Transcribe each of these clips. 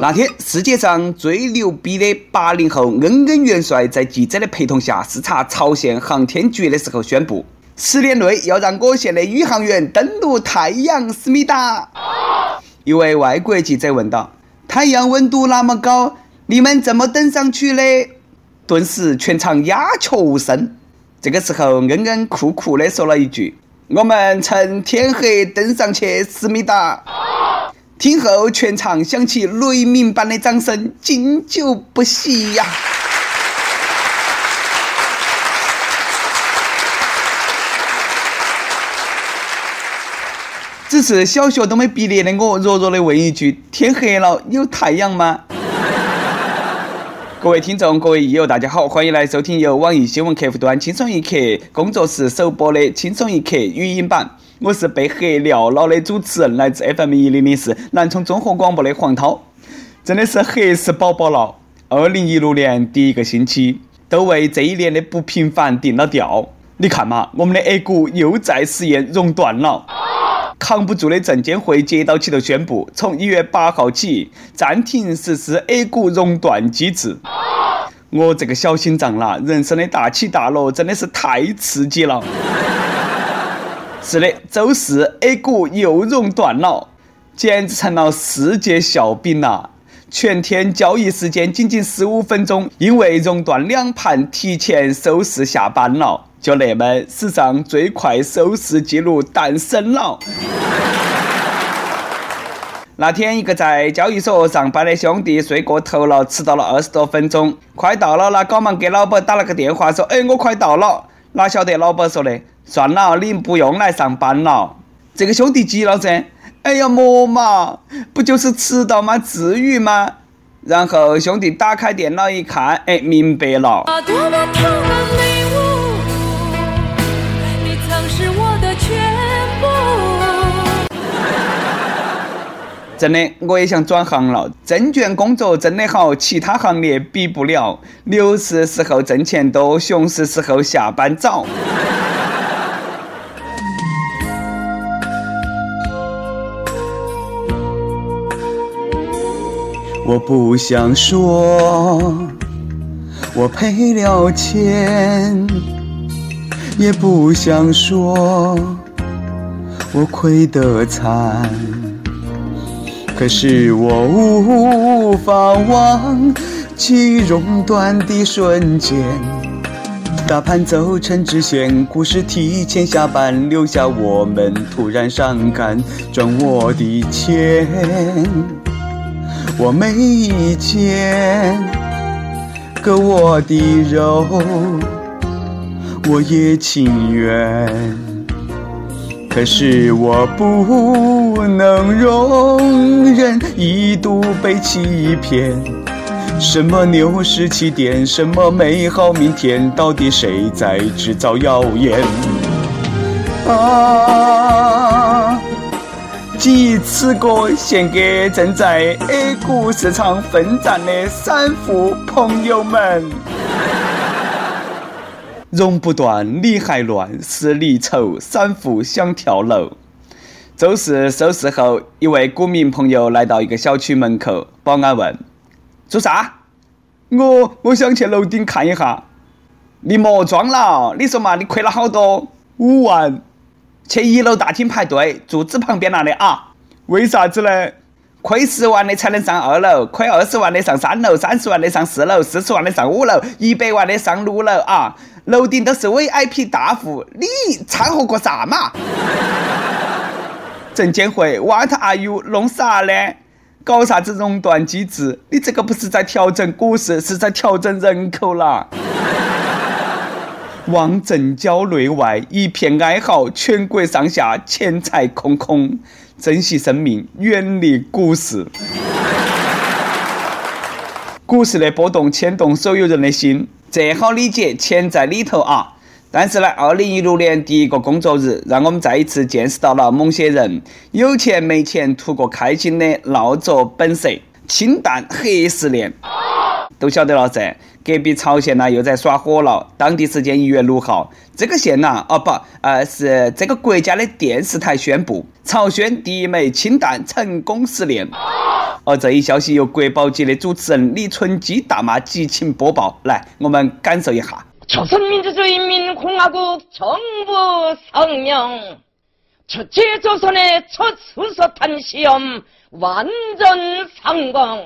那天，世界上最牛逼的八零后恩恩元帅在记者的陪同下视察朝鲜航天局的时候宣布，十年内要让我县的宇航员登陆太阳，思密达。一位外国记者问道：“太阳温度那么高，你们怎么登上去的？”顿时全场鸦雀无声。这个时候，恩恩酷酷的说了一句：“我们趁天黑登上去，思密达。”听后，全场响起雷鸣般的掌声，经久不息呀！只是小学都没毕业的我，弱弱的问一句：天黑了，有太阳吗？各位听众，各位益友，大家好，欢迎来收听由网易新闻客户端轻松一刻工作室首播的轻松一刻语音版。我是被黑撂了的主持人，来自 FM 一零零四南充综合广播的黄涛，真的是黑死宝宝了。二零一六年第一个星期，都为这一年的不平凡定了调。你看嘛，我们的 A 股又在实验熔断了。扛不住的证监会接到起头宣布，从一月八号起暂停实施 A 股熔断机制。我这个小心脏啦，人生的大起大落真的是太刺激了。是的，周四 A 股又熔断了，简直成了世界笑柄呐！全天交易时间仅仅十五分钟，因为熔断两盘提前收市下班了，就那么史上最快收视记录诞生了。那天，一个在交易所上班的兄弟睡过头了，迟到了二十多分钟，快到了，那赶忙给老板打了个电话，说：“哎，我快到了。”哪晓得老板说的？算了，你不用来上班了。这个兄弟急了噻！哎呀，莫嘛，不就是迟到吗？至于吗？然后兄弟打开电脑一看，哎，明白了。真的，我也想转行了。证券工作真的好，其他行业比不了。牛市时候挣钱多，熊市时候下班早。我不想说，我赔了钱，也不想说，我亏得惨。可是我无法忘记熔断的瞬间，大盘走成直线，股市提前下班，留下我们突然伤感，赚我的钱，我没钱，割我的肉，我也情愿。可是我不能容忍一度被欺骗，什么牛市起点，什么美好明天，到底谁在制造谣言？啊！寄此歌献给正在 A 股市场奋战的散户朋友们。熔不断，理还乱，是离愁，散户想跳楼。周四收市后，一位股民朋友来到一个小区门口，保安问：“做啥？”“我我想去楼顶看一下。”“你莫装了，你说嘛，你亏了好多？”“五万。”“去一楼大厅排队，柱子旁边那里啊。”“为啥子呢？”“亏十万的才能上二楼，亏二十万的上三楼，三十万的上四楼，四十万的上五楼，一百万的上六楼啊！”楼顶都是 VIP 大户，你掺和个啥嘛？证监会，What are you 弄啥呢？搞啥子熔断机制？你这个不是在调整股市，是在调整人口啦！望证交内外一片哀嚎，全国上下钱财空空，珍惜生命，远离股市。股市的波动牵动所有人的心。这好理解，钱在里头啊！但是呢，二零一六年第一个工作日，让我们再一次见识到了某些人有钱没钱图个开心的闹着本色，清淡黑十年。都晓得了噻。隔壁朝鲜呢又在耍火了。当地时间一月六号，这个县呐，哦不，呃是这个国家的电视台宣布，朝鲜第一枚氢弹成功试炼。而这一消息由国宝级的主持人李春基大妈激情播报，来，我们感受一下。朝鲜民主主义人民共和国政府声明：첫째조선의첫수소탄시험완전성공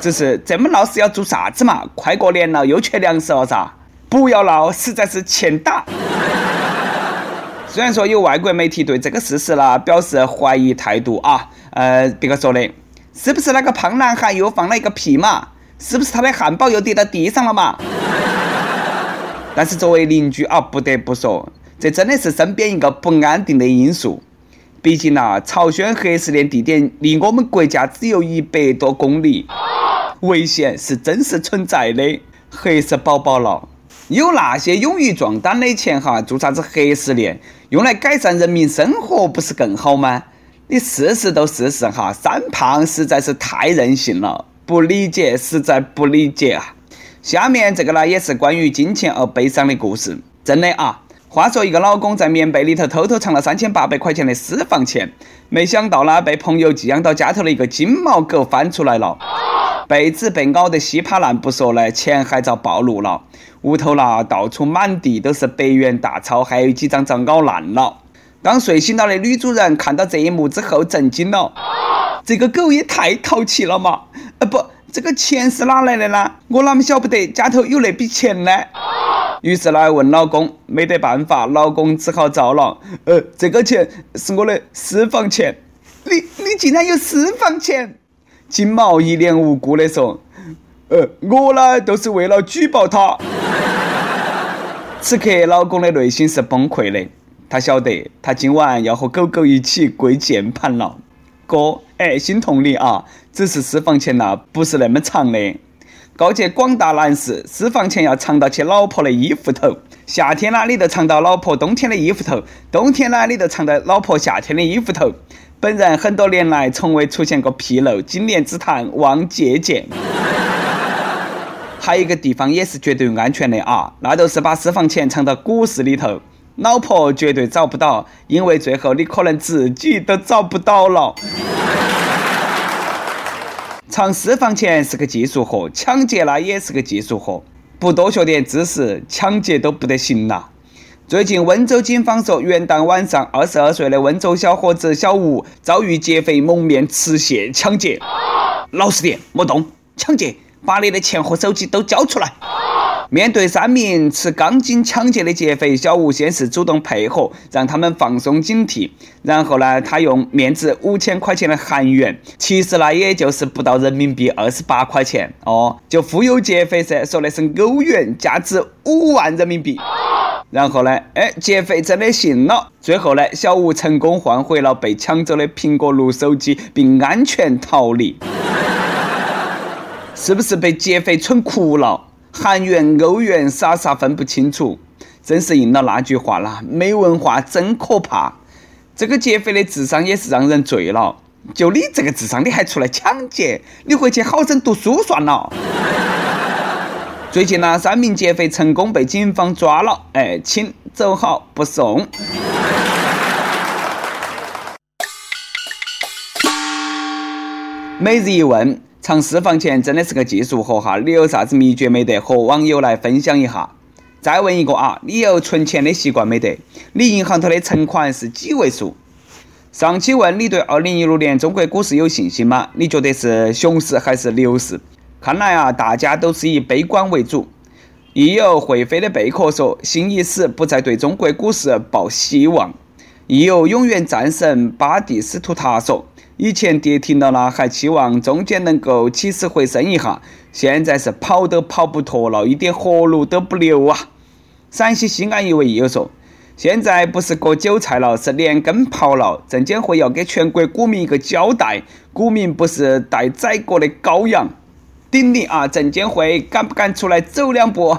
只是这么闹是要做啥子嘛？快过年了，又缺粮食了噻！不要闹，实在是欠打。虽然说有外国媒体对这个事实呢表示怀疑态度啊，呃，别个说的，是不是那个胖男孩又放了一个屁嘛？是不是他的汉堡又跌到地上了嘛？但是作为邻居啊，不得不说，这真的是身边一个不安定的因素。毕竟呐，朝鲜核试炼地点离我们国家只有一百多公里，危险是真实存在的。黑色宝宝了，有那些勇于壮胆的钱哈，做啥子核试炼？用来改善人民生活不是更好吗？你试试都试试哈，三胖实在是太任性了，不理解，实在不理解啊！下面这个呢，也是关于金钱而悲伤的故事。真的啊，话说一个老公在棉被里头偷偷藏了三千八百块钱的私房钱，没想到呢，被朋友寄养到家头的一个金毛狗翻出来了，被子被咬得稀巴烂不说呢，钱还遭暴露了。屋头啦，到处满地都是百元大钞，还有几张遭咬烂了。当睡醒了的女主人看到这一幕之后，震惊了，这个狗也太淘气了嘛！啊不。这个钱是哪来的呢？我哪么晓不得家头有那笔钱呢？于是呢，问老公，没得办法，老公只好招了。呃，这个钱是我的私房钱。你你竟然有私房钱？金毛一脸无辜的说：“呃，我呢都是为了举报他。”此刻，老公的内心是崩溃的，他晓得他今晚要和狗狗一起跪键盘了。哥，哎，心痛你啊！只是私房钱呐，不是那么藏的。告诫广大男士，私房钱要藏到起老婆的衣服头。夏天呢，你就藏到老婆冬天的衣服头；冬天呢，你就藏到老婆夏天的衣服头。本人很多年来从未出现过纰漏，今年之谈望借鉴。还有一个地方也是绝对安全的啊，那就是把私房钱藏到股市里头。老婆绝对找不到，因为最后你可能自己都找不到了。藏私房钱是个技术活，抢劫那也是个技术活，不多学点知识，抢劫都不得行了。最近温州警方说，元旦晚上，二十二岁的温州小伙子小吴遭遇劫匪蒙面持械抢劫。老实点，莫动，抢劫，把你的钱和手机都交出来。面对三名持钢筋抢劫的劫匪，小吴先是主动配合，让他们放松警惕。然后呢，他用面值五千块钱的韩元，其实呢也就是不到人民币二十八块钱哦，就忽悠劫匪噻，说的是欧元，价值五万人民币。然后呢，哎，劫匪真的信了。最后呢，小吴成功换回了被抢走的苹果六手机，并安全逃离。是不是被劫匪蠢哭了？韩元、欧元，傻傻分不清楚，真是应了那句话啦，没文化真可怕。这个劫匪的智商也是让人醉了。就你这个智商，你还出来抢劫？你回去好生读书算了。最近呢，三名劫匪成功被警方抓了，哎，请走好不送。每日一问。藏私房钱真的是个技术活哈，你有啥子秘诀没得？和网友来分享一下。再问一个啊，你有存钱的习惯没得？你银行头的存款是几位数？上期问你对二零一六年中国股市有信心吗？你觉得是熊市还是牛市？看来啊，大家都是以悲观为主。亦有会飞的贝壳说，新一时不再对中国股市抱希望。亦有永远战神巴蒂斯图塔说。以前跌停了呢，还期望中间能够起死回生一下，现在是跑都跑不脱了，一点活路都不留啊！陕西西安一位友说：“现在不是割韭菜了，是连根刨了。证监会要给全国股民一个交代，股民不是待宰割的羔羊。”顶你啊！证监会敢不敢出来走两步？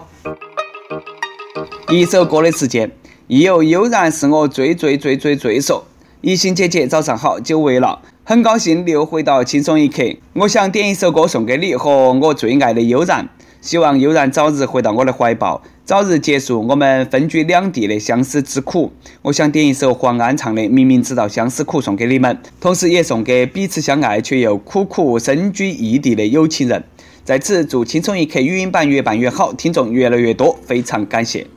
一首歌的时间，亦有悠然是我最最最最最说。一心姐姐，早上好，久违了，很高兴又回到轻松一刻。我想点一首歌送给你和我最爱的悠然，希望悠然早日回到我的怀抱，早日结束我们分居两地的相思之苦。我想点一首黄安唱的《明明知道相思苦》送给你们，同时也送给彼此相爱却又苦苦身居异地的有情人。在此祝轻松一刻语音版越办越好，听众越来越多，非常感谢。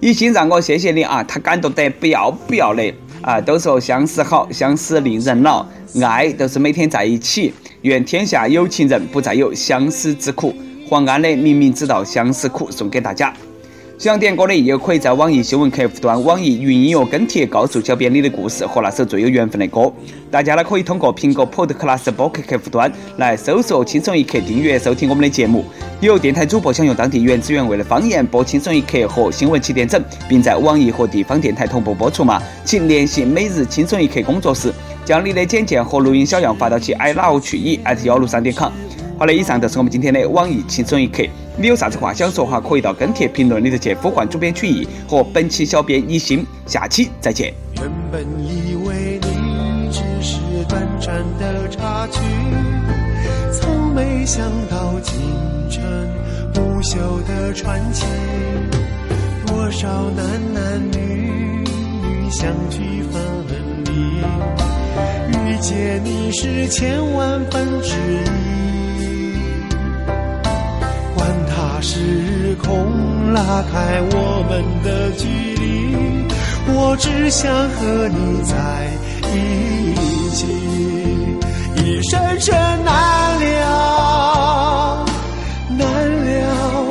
已经让我谢谢你啊，他感动得不要不要的。啊，都说相思好，相思令人老，爱都是每天在一起。愿天下有情人不再有相思之苦。黄安的明明知道相思苦，送给大家。想点歌的也可以在网易新闻客户端、网易云音乐跟帖告诉小编你的故事和那首最有缘分的歌。大家呢可以通过苹果 Podcast 播客客户端来搜索“轻松一刻”，订阅收听我们的节目。有电台主播想用当地原汁原味的方言播《轻松一刻》和新闻七点整，并在网易和地方电台同步播出吗？请联系每日轻松一刻工作室，将你的简介和录音小样发到其 i love 去以幺六三点 com。好了，以上就是我们今天的网易轻松一刻。你有啥子话想说哈？可以到跟帖评论里头去呼唤主编曲艺和本期小编一心。下期再见。原本以为你只是短暂的插曲，从没想到竟成不朽的传奇。多少男男女女相聚分离，遇见你是千万分之一。管他时空拉开我们的距离，我只想和你在一起，一生生难了，难了，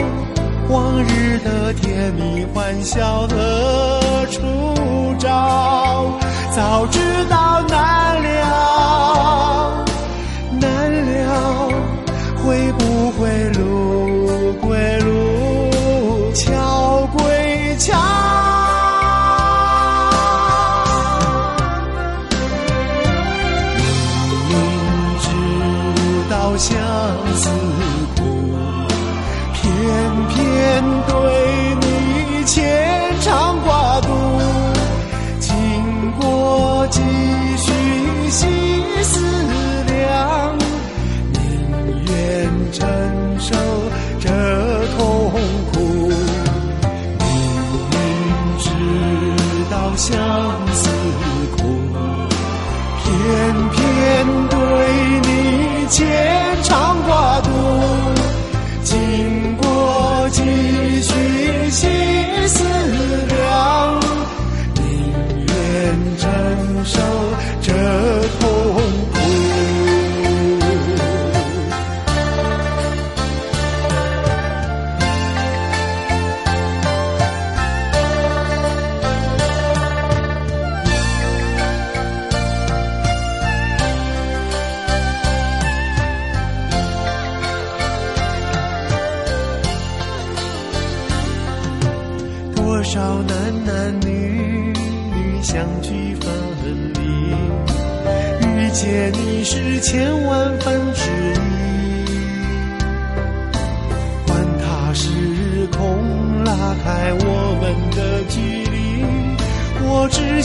往日的甜蜜欢笑何处找？早知道难了，承受着痛苦，明明知道相思苦，偏偏对你。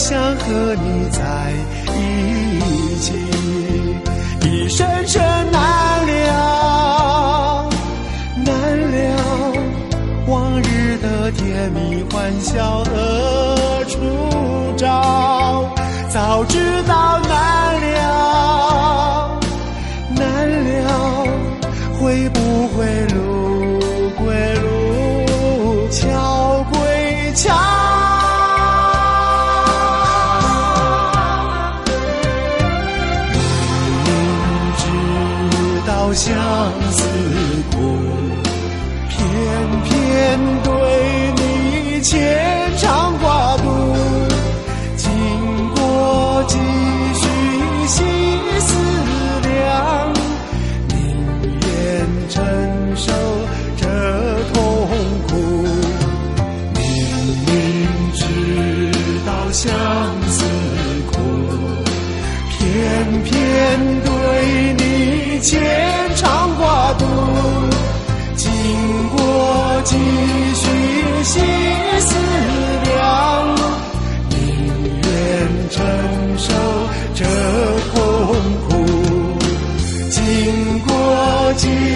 想和你在一起，一生生难了，难了，往日的甜蜜欢笑何处找？早知道难了，难了，会不过